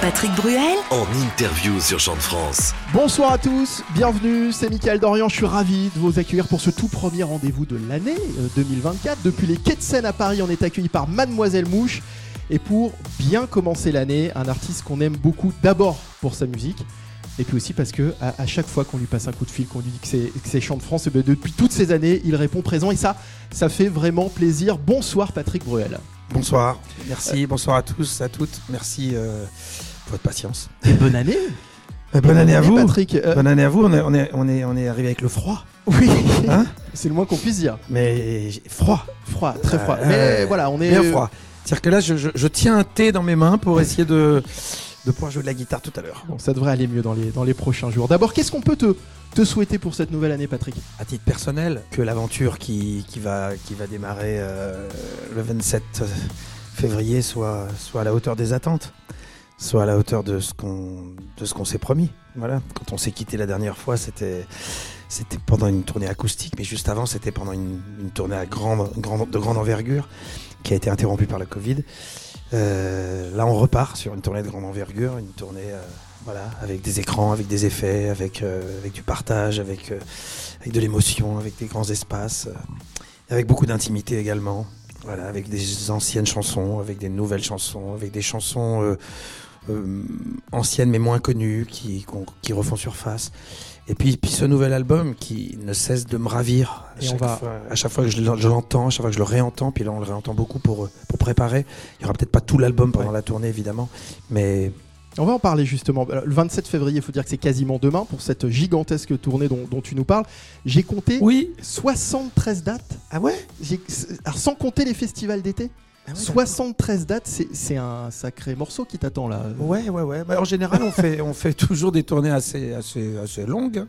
Patrick Bruel en interview sur Chant de France. Bonsoir à tous, bienvenue, c'est Mickaël Dorian, je suis ravi de vous accueillir pour ce tout premier rendez-vous de l'année euh, 2024. Depuis les quais de Seine à Paris, on est accueilli par Mademoiselle Mouche. Et pour bien commencer l'année, un artiste qu'on aime beaucoup d'abord pour sa musique, et puis aussi parce que à, à chaque fois qu'on lui passe un coup de fil, qu'on lui dit que c'est, que c'est Chant de France, et bien depuis toutes ces années, il répond présent et ça, ça fait vraiment plaisir. Bonsoir Patrick Bruel. Bonsoir, merci, bonsoir à tous, à toutes, merci euh, votre patience. Et bonne année. Euh, bonne année à vous. Patrick. Euh, Bonne année à vous. On est, on est, on est, on est arrivé avec le froid, oui, hein c'est le moins qu'on puisse dire. mais froid, Froid, très froid. Euh, Mais voilà, on est bien froid. C'est-à-dire que là, je, je- je tiens un thé dans mes mains pour essayer de, de pouvoir jouer de la guitare tout à l'heure. Bon, ça devrait aller mieux dans les, dans les prochains jours. D'abord, qu'est-ce qu'on peut te, te souhaiter pour cette nouvelle année, Patrick? À titre personnel, que l'aventure qui, qui, va, qui va démarrer euh, le 27 février soit, soit à la hauteur des attentes, soit à la hauteur de ce qu'on de ce qu'on s'est promis. Voilà. Quand on s'est quitté la dernière fois, c'était c'était pendant une tournée acoustique, mais juste avant, c'était pendant une, tournée à grande, grande, de grande envergure qui a été interrompue par la Covid. Euh, là, on repart sur une tournée de grande envergure, une tournée euh, voilà, avec des écrans, avec des effets, avec, euh, avec du partage, avec, euh, avec de l'émotion, avec des grands espaces, euh, avec beaucoup d'intimité également. Voilà, avec des anciennes chansons, avec des nouvelles chansons, avec des chansons euh, anciennes mais moins connues qui, qui refont surface. Et puis, puis ce nouvel album qui ne cesse de me ravir à, Et on chaque, va- fois, à chaque fois que je l'en- je l'entends, à chaque fois que je le réentends, puis là on le réentend beaucoup pour, euh, pour préparer. Il y aura peut-être pas tout l'album pendant Ouais. la tournée évidemment, mais On va en parler justement. Le 27 février, il faut dire que c'est quasiment demain pour cette gigantesque tournée dont, dont tu nous parles. J'ai compté oui. 73 dates. Ah ouais? Alors, sans compter les festivals d'été. Ah ouais, 73 dates, c'est un sacré morceau qui t'attend là. Ouais, ouais, ouais. Bah, en général, on fait, on fait toujours des tournées assez, assez, assez longues.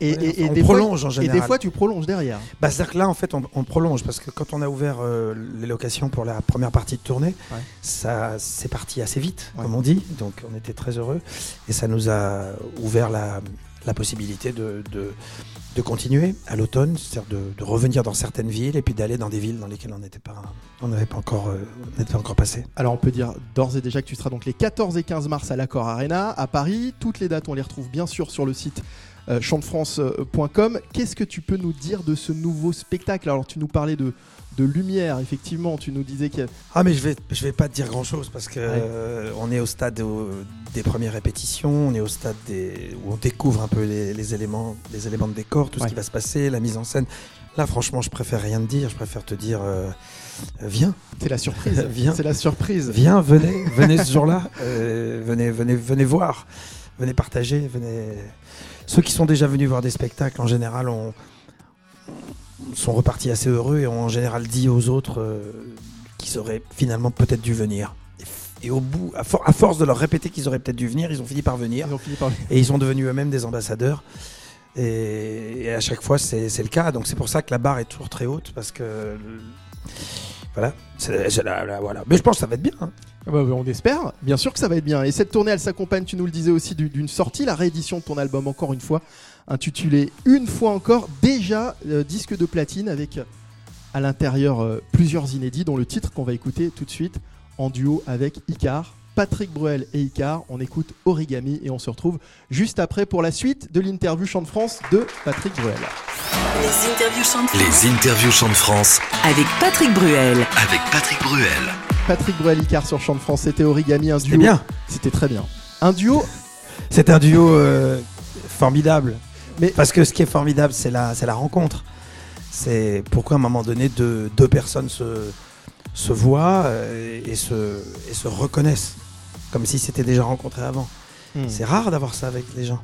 Et, Ouais, et- et on des prolonge fois, en Et général. des fois, tu prolonges derrière. Bah, C'est-à-dire que là, en fait, on, on prolonge parce que quand on a ouvert euh, les locations pour la première partie de tournée, Ouais. ça c'est parti assez vite, comme on dit. Donc, on était très heureux et ça nous a ouvert la, la possibilité de, continuer à l'automne, c'est-à-dire de, revenir dans certaines villes et puis d'aller dans des villes dans lesquelles on n'était pas, n'avait pas encore, euh, on pas encore passé. Alors, on peut dire d'ores et déjà que tu seras donc les 14 et 15 mars à l'Accor Arena à Paris. Toutes les dates, on les retrouve bien sûr sur le site euh, chantefrance.com. Qu'est-ce que tu peux nous dire de ce nouveau spectacle? Alors, tu nous parlais de, de lumière, effectivement. Tu nous disais que Ah mais je vais je vais pas te dire grand chose parce que euh, on est au stade des premières répétitions, on est au stade des où on découvre un peu les, les éléments les éléments de décor, tout Ouais. ce qui va se passer, la mise en scène. Là franchement je préfère rien te dire, je préfère te dire euh, viens, c'est la surprise. Viens. C'est la surprise. viens, venez, venez ce jour-là, euh, venez venez venez voir, venez partager, venez. Ceux qui sont déjà venus voir des spectacles en général ont sont repartis assez heureux et ont en général dit aux autres euh, qu'ils auraient finalement peut-être dû venir. Et au bout, à, for- à force de leur répéter qu'ils auraient peut-être dû venir, ils ont fini par venir Ils ont fini par et ils sont devenus eux-mêmes des ambassadeurs. Et, et à chaque fois, c'est le cas. Donc c'est pour ça que la barre est toujours très haute parce que voilà, la- la- voilà. Mais je pense que ça va être bien. hein. Ah bah, on espère, bien sûr que ça va être bien. Et cette tournée, elle s'accompagne, tu nous le disais aussi, du- d'une sortie, la réédition de ton album, encore une fois, intitulé Une fois encore, déjà euh, disque de platine avec euh, à l'intérieur euh, plusieurs inédits, dont le titre qu'on va écouter tout de suite en duo avec Icar. Patrick Bruel et Icar, on écoute Origami et on se retrouve juste après pour la suite de l'interview Chant de France de Patrick Bruel. Les interviews Chant de France Les interviews Chant de France avec Patrick Bruel. avec Patrick Bruel. Patrick Bruel Icar sur Chant de France, c'était Origami, un C'était duo. bien. C'était très bien. Un duo C'est un duo euh, formidable. Mais- parce que ce qui est formidable, c'est la, c'est la rencontre. C'est pourquoi à un moment donné, deux, deux personnes se, se voient euh, et, se, et se reconnaissent, comme si c'était déjà rencontré avant. Hmm. C'est rare d'avoir ça avec les gens.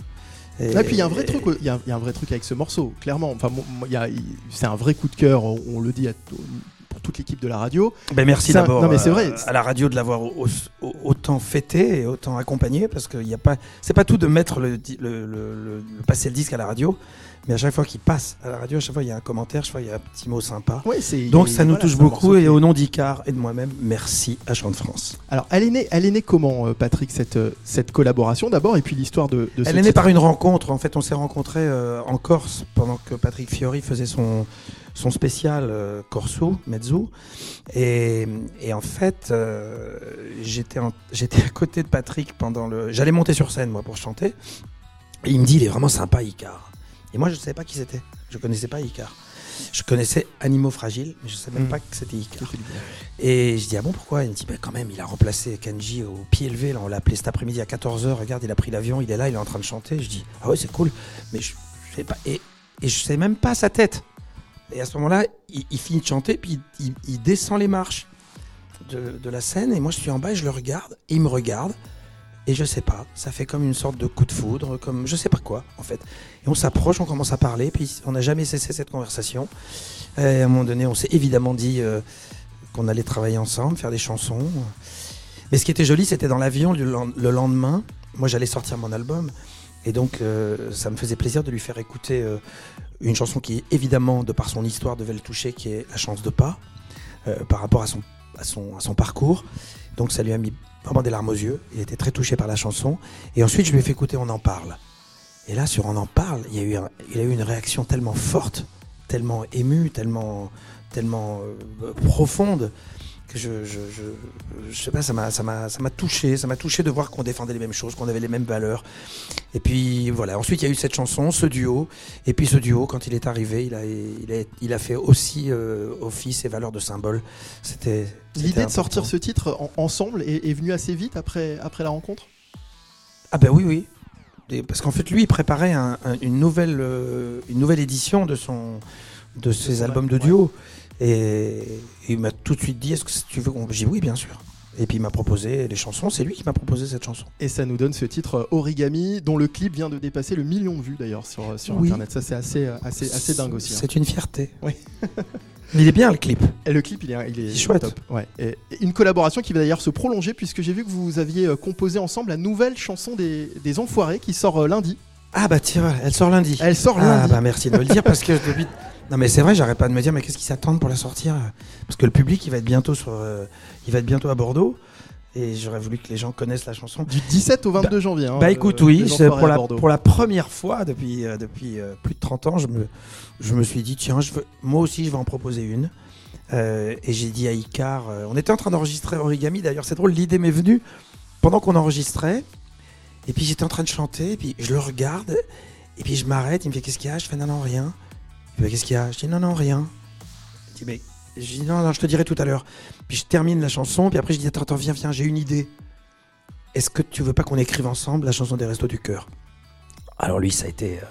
Et, Et puis il y a un vrai et- truc, il y, a- il y a un vrai truc avec ce morceau, clairement. Enfin, c'est un vrai coup de cœur. On, on le dit à toute l'équipe de la radio. Ben merci d'abord euh, à la radio de l'avoir au- au- autant fêté et autant accompagné parce a pas c'est pas tout de mettre le, di- le, le- le- le- passer le disque à la radio mais à chaque fois qu'il passe à la radio à chaque fois il y a un commentaire chaque fois il y a un petit mot sympa. Ouais, donc ça nous voilà, touche beaucoup et au nom d'Icar et de moi-même merci à Chant de France. Alors, elle est née, elle est née comment, euh, Patrick, cette, euh, cette collaboration d'abord, et puis l'histoire de, de elle est née par une rencontre en fait on s'est rencontrés euh, en Corse pendant que Patrick Fiori faisait son son spécial euh, Corso, Mezzo. Et, et en fait, euh, j'étais à côté de Patrick pendant le. J'allais monter sur scène, moi, pour chanter. Et il me dit, il est vraiment sympa, Icar. Et moi, je ne savais pas qui c'était. Je connaissais pas Icar. Je connaissais Animaux Fragiles, mais je ne savais même Mm. pas que c'était Icar. Et je dis, ah bon, pourquoi? Il me dit, bah, quand même, il a remplacé Kanji au pied levé. Là, on l'a appelé cet après-midi à 14h. Regarde, il a pris l'avion, il est là, il est en train de chanter. Je dis, ah ouais, c'est cool. Mais je, je sais pas. Et, et je sais même pas sa tête. Et à ce moment-là, il, finit de chanter, puis il, descend les marches de, la scène. Et moi, je suis en bas et je le regarde. Et il me regarde. Et je sais pas. Ça fait comme une sorte de coup de foudre, comme je sais pas quoi, en fait. Et on s'approche, on commence à parler. Puis on n'a jamais cessé cette conversation. Et à un moment donné, on s'est évidemment dit. euh, qu'on allait travailler ensemble, faire des chansons. Mais ce qui était joli, c'était dans l'avion le lendemain. Moi, j'allais sortir mon album. Et donc, euh, ça me faisait plaisir de lui faire écouter euh, une chanson qui, évidemment, de par son histoire, devait le toucher, qui est La chance de pas, euh, par rapport à son, parcours. Donc, ça lui a mis vraiment des larmes aux yeux. Il était très touché par la chanson. Et ensuite, je lui ai fait écouter On en parle. Et là, sur On en parle, il y a eu, une réaction tellement forte, tellement émue, tellement, tellement euh, profonde que je, je, je, je sais pas, ça m'a, ça m'a, ça m'a touché, ça m'a touché de voir qu'on défendait les mêmes choses, qu'on avait les mêmes valeurs. Et puis voilà. Ensuite, il y a eu cette chanson, ce duo, et puis ce duo, quand il est arrivé, il a, il a, il a fait aussi euh, office et valeur de symbole. C'était L'idée de sortir ce titre en- ensemble est, est venue assez vite après, après la rencontre? Ah ben oui, oui. Parce qu'en fait, lui, il préparait un- un- une, nouvelle, euh, une nouvelle édition de, son, de ses albums de duo. Et, il m'a tout de suite dit, est-ce que tu veux qu'on... J'ai dit oui, bien sûr. Et puis il m'a proposé les chansons, c'est lui qui m'a proposé cette chanson. Et ça nous donne ce titre euh, Origami, dont le clip vient de dépasser le million de vues d'ailleurs sur, euh, sur Oui. internet. Ça, c'est assez, euh, assez, assez dingue aussi. hein. C'est une fierté. Oui. Mais il est bien le clip. Et le clip, il est, il est chouette. top. Ouais. Et une collaboration qui va d'ailleurs se prolonger, puisque j'ai vu que vous aviez composé ensemble la nouvelle chanson des, des Enfoirés qui sort lundi. Ah bah tiens, elle sort lundi. Elle sort ah lundi. bah merci de me le dire parce que depuis... Non mais c'est vrai, j'arrête pas de me dire mais qu'est-ce qu'ils s'attendent pour la sortir? Parce que le public il va être bientôt sur, euh, il va être bientôt à Bordeaux et j'aurais voulu que les gens connaissent la chanson. Du 17 au 22 janvier. hein, Bah euh, écoute, oui, pour la, Bordeaux. pour la première fois depuis, euh, depuis euh, plus de 30 ans, je me, je me suis dit, tiens, je veux, moi aussi, je vais en proposer une. Et j'ai dit à Icar, on était en train d'enregistrer Origami, d'ailleurs, c'est drôle, l'idée m'est venue pendant qu'on enregistrait. Et puis j'étais en train de chanter, et puis je le regarde, et puis je m'arrête, il me fait, qu'est-ce qu'il y a? Je fais, non, non, rien. Fait, qu'est-ce qu'il y a? Je dis, non, non, rien. Il dit, mais. Je dis, non, non, je te dirai tout à l'heure. Puis je termine la chanson, puis après je dis, attends, attends, viens, viens, j'ai une idée. Est-ce que tu veux pas qu'on écrive ensemble la chanson des Restos du Cœur? Alors lui, ça a été euh,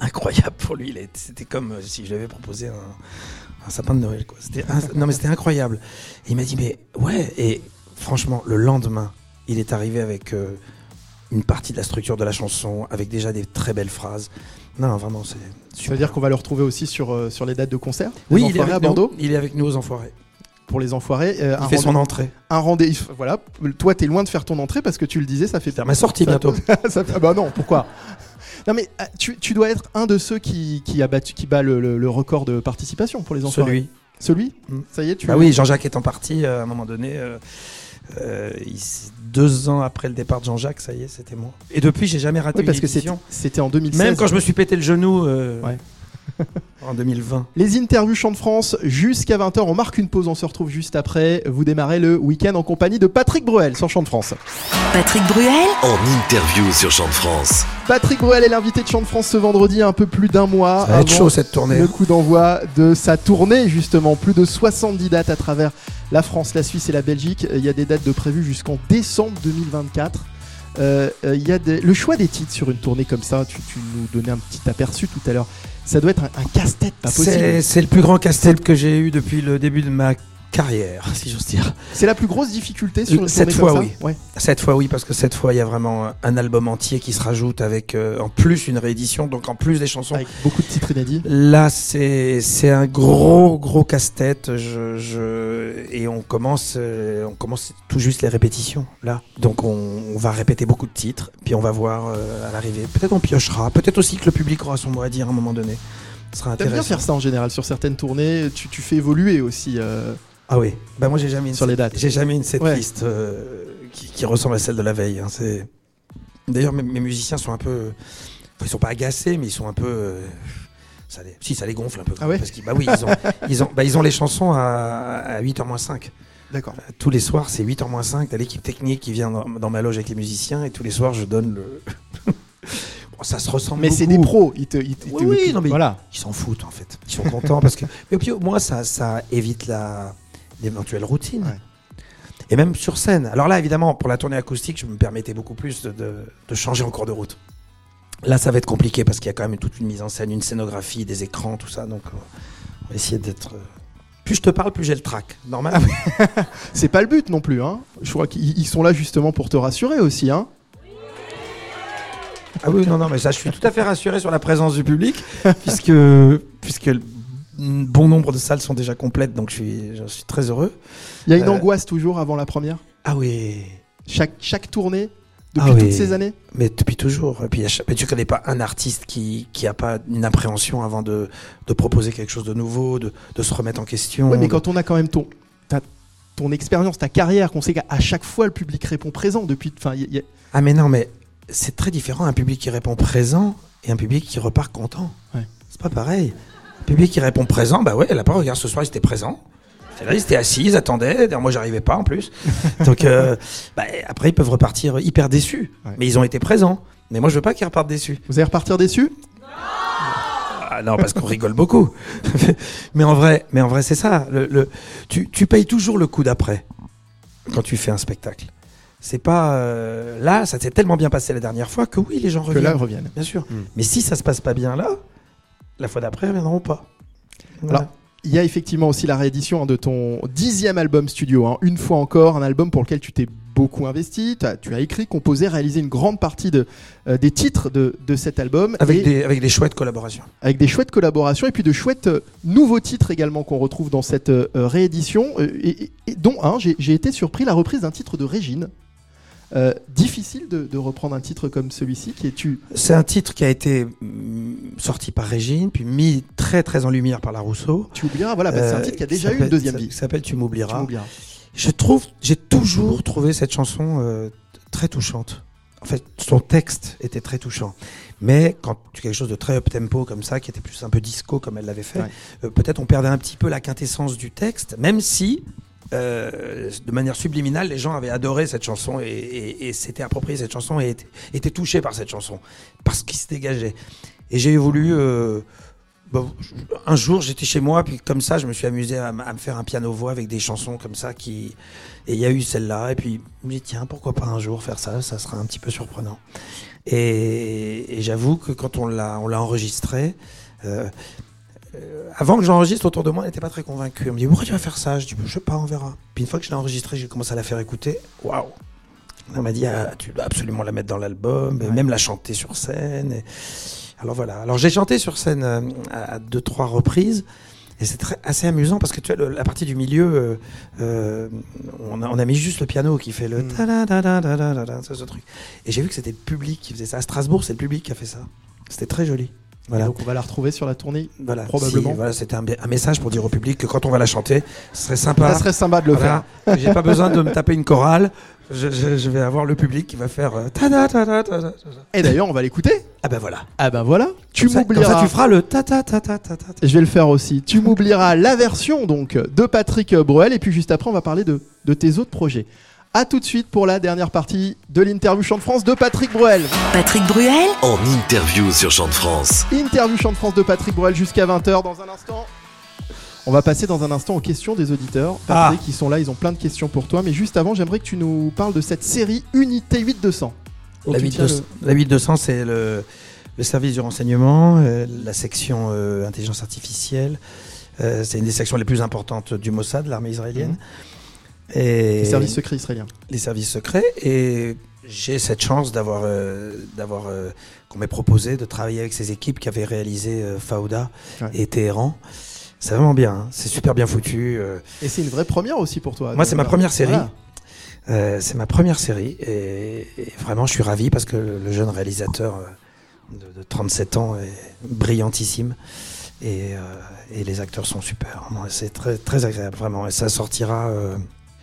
incroyable pour lui. C'était comme euh, si je lui avais proposé un, sapin de Noël. Non mais c'était incroyable. Il m'a dit mais ouais. Et franchement, le lendemain, il est arrivé avec euh, une partie de la structure de la chanson, avec déjà des très belles phrases. Non, vraiment, c'est. Ça veut dire qu'on va le retrouver aussi sur, euh, sur les dates de concert Oui, il est, Enfoirés avec à Bordeaux nous, il est avec nous aux Enfoirés. pour les Enfoirés. euh, Il un fait son entrée. un rendez Voilà, toi, t'es loin de faire ton entrée parce que tu le disais, ça fait Faire ma sortie Ça- bientôt. ça fait- ah bah non, pourquoi Non mais ah, tu, tu dois être un de ceux qui, qui a battu, qui bat le, le- le record de participation pour les enfants. Celui. Celui Mm. Ça y est, tu. Bah oui, Jean-Jacques étant parti euh, à un moment donné, euh, il deux ans après le départ de Jean-Jacques, ça y est, c'était moi. Et depuis, j'ai jamais raté Oui, parce une que c'était en 2016. Même quand je me suis pété le genou euh, Ouais. en 2020. Les interviews Chant de France jusqu'à 20h. On marque une pause, on se retrouve juste après. Vous démarrez le week-end en compagnie de Patrick Bruel sur Chant de France. Patrick Bruel, En interview sur Chant de France. Patrick Bruel est l'invité de Chant de France ce vendredi, un peu plus d'un mois. Ça va être chaud cette tournée. Le coup d'envoi de sa tournée, justement. Plus de 70 dates à travers la France, la Suisse et la Belgique. Il y a des dates de prévues jusqu'en décembre 2024. Euh, euh, il y a des- le choix des titres sur une tournée comme ça. Tu, tu nous donnais un petit aperçu tout à l'heure. Ça doit être un, un casse-tête pas possible. c'est le plus grand casse-tête que j'ai eu depuis le début de ma carrière, si j'ose dire. C'est la plus grosse difficulté sur une Cette tournée fois, comme ça oui. Ouais. Cette fois, oui, parce que cette fois, il y a vraiment un album entier qui se rajoute avec euh, en plus une réédition, donc en plus des chansons. Avec beaucoup de titres inédits. Là, c'est c'est un gros gros casse-tête. Je, je et on commence euh, on commence tout juste les répétitions là. Donc on, on va répéter beaucoup de titres, puis on va voir euh, à l'arrivée. Peut-être on piochera, peut-être aussi que le public aura son mot à dire à un moment donné. Ce sera T'aimes bien intéressant. faire ça en général sur certaines tournées. Tu, tu fais évoluer aussi euh, Ah oui. Bah moi j'ai jamais une sur les dates. j'ai jamais une Ouais. setlist euh, qui, qui ressemble à celle de la veille. hein. C'est d'ailleurs mes, mes musiciens sont un peu, ils sont pas agacés, mais ils sont un peu, euh, Ça les, si, ça les gonfle un peu. Ah ouais parce qu'ils bah oui, ils ont, ils, ont, bah, ils ont les chansons à, à 8h moins 5. D'accord. Tous les soirs, c'est 8h moins 5. T'as l'équipe technique qui vient dans, dans ma loge avec les musiciens et tous les soirs, je donne le. Bon, ça se ressemble Mais c'est des pros. Ils te, ils te- Oui, oui, non, mais- voilà. Ils s'en foutent en fait. Ils sont contents parce que. Puis au moins, ça, ça évite la l'éventuelle routine. Ouais. Et même sur scène. Alors là, évidemment, pour la tournée acoustique, je me permettais beaucoup plus de, de- de changer en cours de route. Là, ça va être compliqué parce qu'il y a quand même toute une mise en scène, une scénographie, des écrans, tout ça. Donc, on va essayer d'être. euh, Plus je te parle, plus j'ai le trac. Normal. C'est pas le but non plus. Hein. Je crois qu'ils ils sont là justement pour te rassurer aussi. Hein. Ah oui, non, non, mais ça, je suis tout à fait rassuré sur la présence du public, puisque, puisque bon nombre de salles sont déjà complètes, donc je suis, je suis très heureux. Il y a une Euh, angoisse toujours avant la première? Ah oui, Chaque, chaque tournée depuis Ah oui. toutes ces années? mais depuis toujours. Et puis, mais tu connais pas un artiste qui qui a pas une appréhension avant de, de proposer quelque chose de nouveau, de, de se remettre en question. Oui, mais de- quand on a quand même ton, ton expérience, ta carrière, qu'on sait qu'à chaque fois le public répond présent depuis. Enfin, y y Ah mais non, mais c'est très différent un public qui répond présent et un public qui repart content. Ouais. C'est pas pareil. Public qui répond présent, bah ouais, là pas regarde ce soir ils étaient présents. Là, ils étaient assis, ils attendaient. Moi, j'arrivais pas en plus. Donc, euh, bah, après, ils peuvent repartir hyper déçus. Ouais. Mais ils ont été présents. Mais moi, je veux pas qu'ils repartent déçus. Vous allez repartir déçu Ah non, parce qu'on rigole beaucoup. mais en vrai, mais en vrai, c'est ça. Le, le- tu, tu payes toujours le coup d'après quand tu fais un spectacle. C'est pas euh, là, ça s'est tellement bien passé la dernière fois que oui, les gens Que reviennent. là, reviennent. Bien sûr. Mm. Mais si ça se passe pas bien là, la fois d'après, reviendront pas. Voilà. Alors, Il y a effectivement aussi la réédition hein, de ton dixième album studio. hein. Une fois encore, un album pour lequel tu t'es beaucoup investi. Tu as écrit, composé, réalisé une grande partie de, euh, des titres de, de cet album. avec, et des, avec des chouettes collaborations. avec des chouettes collaborations et puis de chouettes euh, nouveaux titres également qu'on retrouve dans cette euh, réédition. et, dont un, j'ai été surpris, la reprise d'un titre de Régine. Euh, difficile de, de reprendre un titre comme celui-ci qui est tu. C'est un titre qui a été mm, sorti par Régine, puis mis très très en lumière par la Rousseau. Tu oublieras, voilà, bah, c'est un Euh, titre qui a qui déjà eu une deuxième qui vie. s'appelle Tu m'oublieras. Je trouve, j'ai toujours trouvé cette chanson euh, très touchante. En fait, son texte était très touchant. Mais quand tu quelque chose de très up tempo comme ça, qui était plus un peu disco comme elle l'avait fait, Ouais. euh, peut-être on perdait un petit peu la quintessence du texte, même si euh, de manière subliminale, les gens avaient adoré cette chanson et, et- et s'étaient approprié cette chanson et étaient, étaient touchés par cette chanson, parce qu'il se dégageait. Et j'ai voulu. euh, bon, un jour, j'étais chez moi, puis comme ça, je me suis amusé à, me faire un piano-voix avec des chansons comme ça. Qui... Et il y a eu celle-là, et puis je me dis, tiens, pourquoi pas un jour faire ça Ça sera un petit peu surprenant. Et, et j'avoue que quand on l'a, enregistré, euh, avant que j'enregistre autour de moi, elle n'était pas très convaincue. Elle me dit, pourquoi tu vas faire ça? Je dis, je sais pas, on verra. Puis une fois que je l'ai enregistré, j'ai commencé à la faire écouter. Waouh Elle m'a dit, ah, tu dois absolument la mettre dans l'album, Ouais. même la chanter sur scène. Et... Alors voilà. Alors j'ai chanté sur scène euh, à deux, trois reprises. Et c'est assez amusant parce que tu vois, la partie du milieu, euh, euh, on, a, on a mis juste le piano qui fait le Mm. ta-da-da-da-da-da-da, ce, ce truc. Et j'ai vu que c'était le public qui faisait ça. À Strasbourg, c'est le public qui a fait ça. C'était très joli. Voilà. Donc on va la retrouver sur la tournée. Voilà, Probablement. Si, voilà, c'était un, un message pour dire au public que quand on va la chanter, ce serait sympa. Ça serait sympa de le faire. Voilà, que J'ai pas besoin de me taper une chorale. Je, je- je vais avoir le public qui va faire. euh, tada, tada, tada, tada. Et d'ailleurs, on va l'écouter. Ah ben voilà. Ah ben voilà. Tu m'oublieras. ça, tu feras le ta ta ta ta ta ta. ta. Je vais le faire aussi. Tu m'oublieras la version donc de Patrick Bruel et puis juste après on va parler de, de tes autres projets. A tout de suite pour la dernière partie de l'interview Chant de France de Patrick Bruel. Patrick Bruel, En interview sur Chant de France. Interview Chant de France de Patrick Bruel jusqu'à 20h dans un instant. On va passer dans un instant aux questions des auditeurs. Patrick, ils sont là, ils ont plein de questions pour toi. Mais juste avant, j'aimerais que tu nous parles de cette série Unité 8200. dont La tu 8200, tiens la 8200, c'est le, le service du renseignement, euh, la section euh, intelligence artificielle. Euh, c'est une des sections les plus importantes du Mossad, l'armée israélienne. Et le- les services secrets israéliens. les services secrets. Et j'ai cette chance d'avoir, euh, d'avoir euh, qu'on m'ait proposé de travailler avec ces équipes qui avaient réalisé euh, Fauda Ouais. et Téhéran. C'est vraiment bien, hein. c'est super bien foutu. euh, Et c'est une vraie première aussi pour toi. Moi, c'est ma première série. voilà. Euh, c'est ma première série et, et vraiment je suis ravi parce que le, jeune réalisateur euh, de, de 37 ans est brillantissime et, euh, et les acteurs sont super. C'est très, très agréable vraiment et ça sortira euh,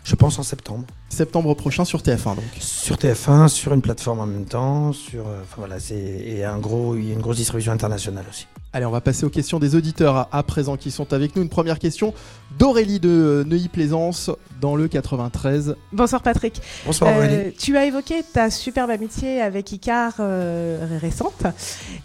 je pense en septembre Septembre prochain sur TF1 donc. sur TF1, sur une plateforme en même temps, sur euh, enfin voilà, c'est et un gros il y a une grosse distribution internationale aussi. Allez, on va passer aux questions des auditeurs à, présent qui sont avec nous. Une première question d'Aurélie de euh, Neuilly-Plaisance dans le 93. Bonsoir Patrick. Bonsoir Euh, Aurélie. tu as évoqué ta superbe amitié avec Icar euh, récente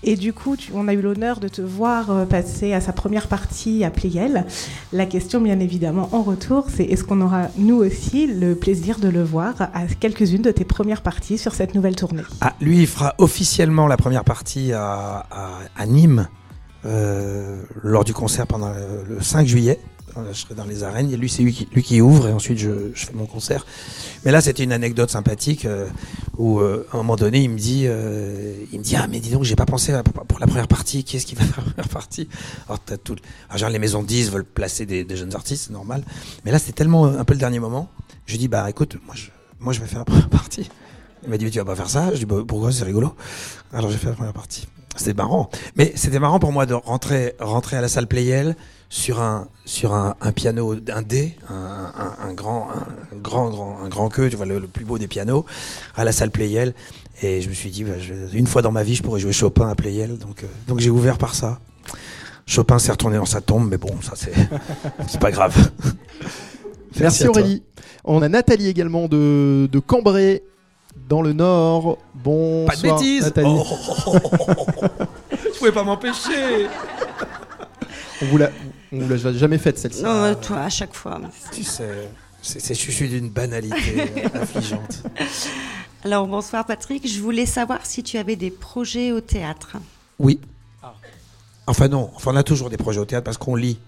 et du coup tu- on a eu l'honneur de te voir euh, passer à sa première partie à Playel. La question bien évidemment en retour c'est est-ce qu'on aura nous aussi le plaisir de le voir à quelques-unes de tes premières parties sur cette nouvelle tournée? Ah, lui, il fera officiellement la première partie à, à- à Nîmes lors du concert pendant le, le 5 juillet. Euh, Je serai dans les arènes. Et lui, c'est lui qui, lui qui ouvre et ensuite je, je fais mon concert. Mais là, c'était une anecdote sympathique euh, où, euh, à un moment donné, il me dit, euh, il me dit, ah mais dis donc, j'ai pas pensé pour, la première partie. Qui est-ce qui va faire la première partie? Alors, t'as tout. Genre, les maisons de 10 veulent placer des, des jeunes artistes, c'est normal. Mais là, c'était tellement euh, un peu le dernier moment. Je dis, bah écoute, moi, je, moi, je vais faire la première partie. Il m'a dit, mais tu vas pas faire ça Je dis, bah, pourquoi? C'est rigolo. Alors j'ai fait la première partie. C'était marrant. Mais c'était marrant pour moi de rentrer, rentrer à la salle Playel sur un, sur un, un piano, un D, un, un- un grand, un grand, grand, un grand queue, tu vois, le, le plus beau des pianos, à la salle Playel. Et je me suis dit, bah, je- une fois dans ma vie, je pourrais jouer Chopin à Playel. Donc, euh, donc j'ai ouvert par ça. Chopin s'est retourné dans sa tombe, mais bon, ça c'est, c'est pas grave. Merci, toi. Aurélie. On a Nathalie également de, de Cambrai dans le Nord. Bonsoir. Pas de bêtises. Nathalie. Oh. je pouvais pas m'empêcher. On vous l'a, on vous l'a jamais faite celle-ci. Non, euh, toi, à chaque fois. Tu sais, c'est, c'est, je suis d'une banalité affligeante. Alors, bonsoir Patrick. Je voulais savoir si tu avais des projets au théâtre. Oui. Enfin non, enfin on a toujours des projets au théâtre parce qu'on lit.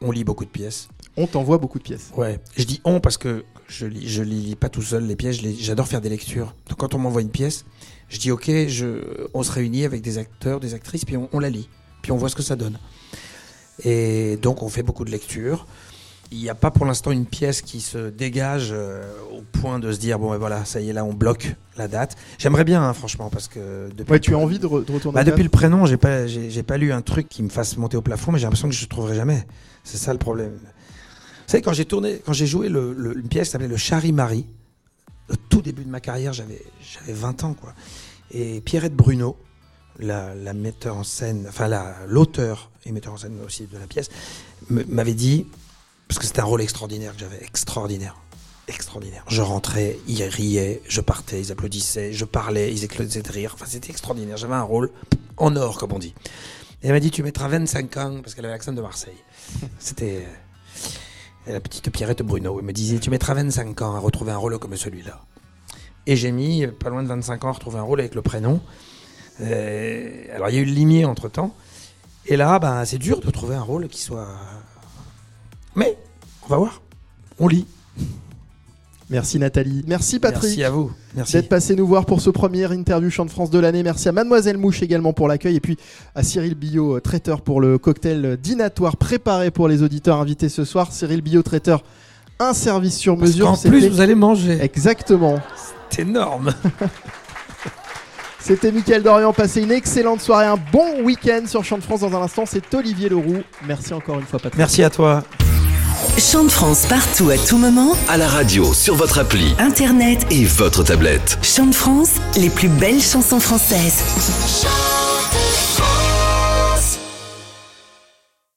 On lit beaucoup de pièces. On t'envoie beaucoup de pièces. Ouais. Je dis on parce que je lis, je lis pas tout seul les pièces. J'adore faire des lectures. Donc quand on m'envoie une pièce, je dis ok, je, on se réunit avec des acteurs, des actrices, puis on, on la lit, puis on voit ce que ça donne. Et donc on fait beaucoup de lectures. Il n'y a pas pour l'instant une pièce qui se dégage euh, au point de se dire bon ben voilà ça y est là on bloque la date. J'aimerais bien hein, franchement parce que depuis Ouais, tu as envie de, re- de retourner bah, depuis le prénom, j'ai pas, j'ai, pas lu un truc qui me fasse monter au plafond, mais j'ai l'impression que je ne trouverai jamais. C'est ça le problème. Savez, quand j'ai tourné, quand j'ai joué le- le- une pièce qui s'appelait Le Chari-Marie, au tout début de ma carrière, j'avais, j'avais 20 ans, quoi. Et Pierrette Bruno, la, la metteur en scène, enfin la, l'auteur et metteur en scène aussi de la pièce, m'avait dit, parce que c'était un rôle extraordinaire que j'avais, extraordinaire, extraordinaire. Je rentrais, ils riaient, je partais, ils applaudissaient, je parlais, ils éclataient de rire. Enfin, c'était extraordinaire. J'avais un rôle en or, comme on dit. Et elle m'a dit, tu mettras 25 ans, parce qu'elle avait l'accent de Marseille. C'était euh, la petite Pierrette Bruno. Me disait, tu mettras 25 ans à retrouver un rôle comme celui-là. Et j'ai mis euh, pas loin de 25 ans à retrouver un rôle avec le prénom. Euh, alors, il y a eu le limier entre-temps. Et là, ben, c'est dur de trouver un rôle qui soit... Mais, on va voir. On lit. Merci Nathalie. Merci Patrick. Merci à vous. Merci. d'être passé nous voir pour ce premier interview Chant de France de l'année. Merci à Mademoiselle Mouche également pour l'accueil et puis à Cyril Billot, euh, traiteur pour le cocktail dînatoire préparé pour les auditeurs invités ce soir. Cyril Billot, traiteur, un service sur Parce mesure. qu'en C'était- plus, vous allez manger. Exactement. C'est énorme. C'était Mickaël Dorian. Passez une excellente soirée, un bon week-end sur Chant de France. Dans un instant, c'est Olivier Leroux. Merci encore une fois, Patrick. Merci à toi. Chant de France partout à tout moment. À la radio, sur votre appli Internet. et votre tablette. Chant de France, les plus belles chansons françaises. Chant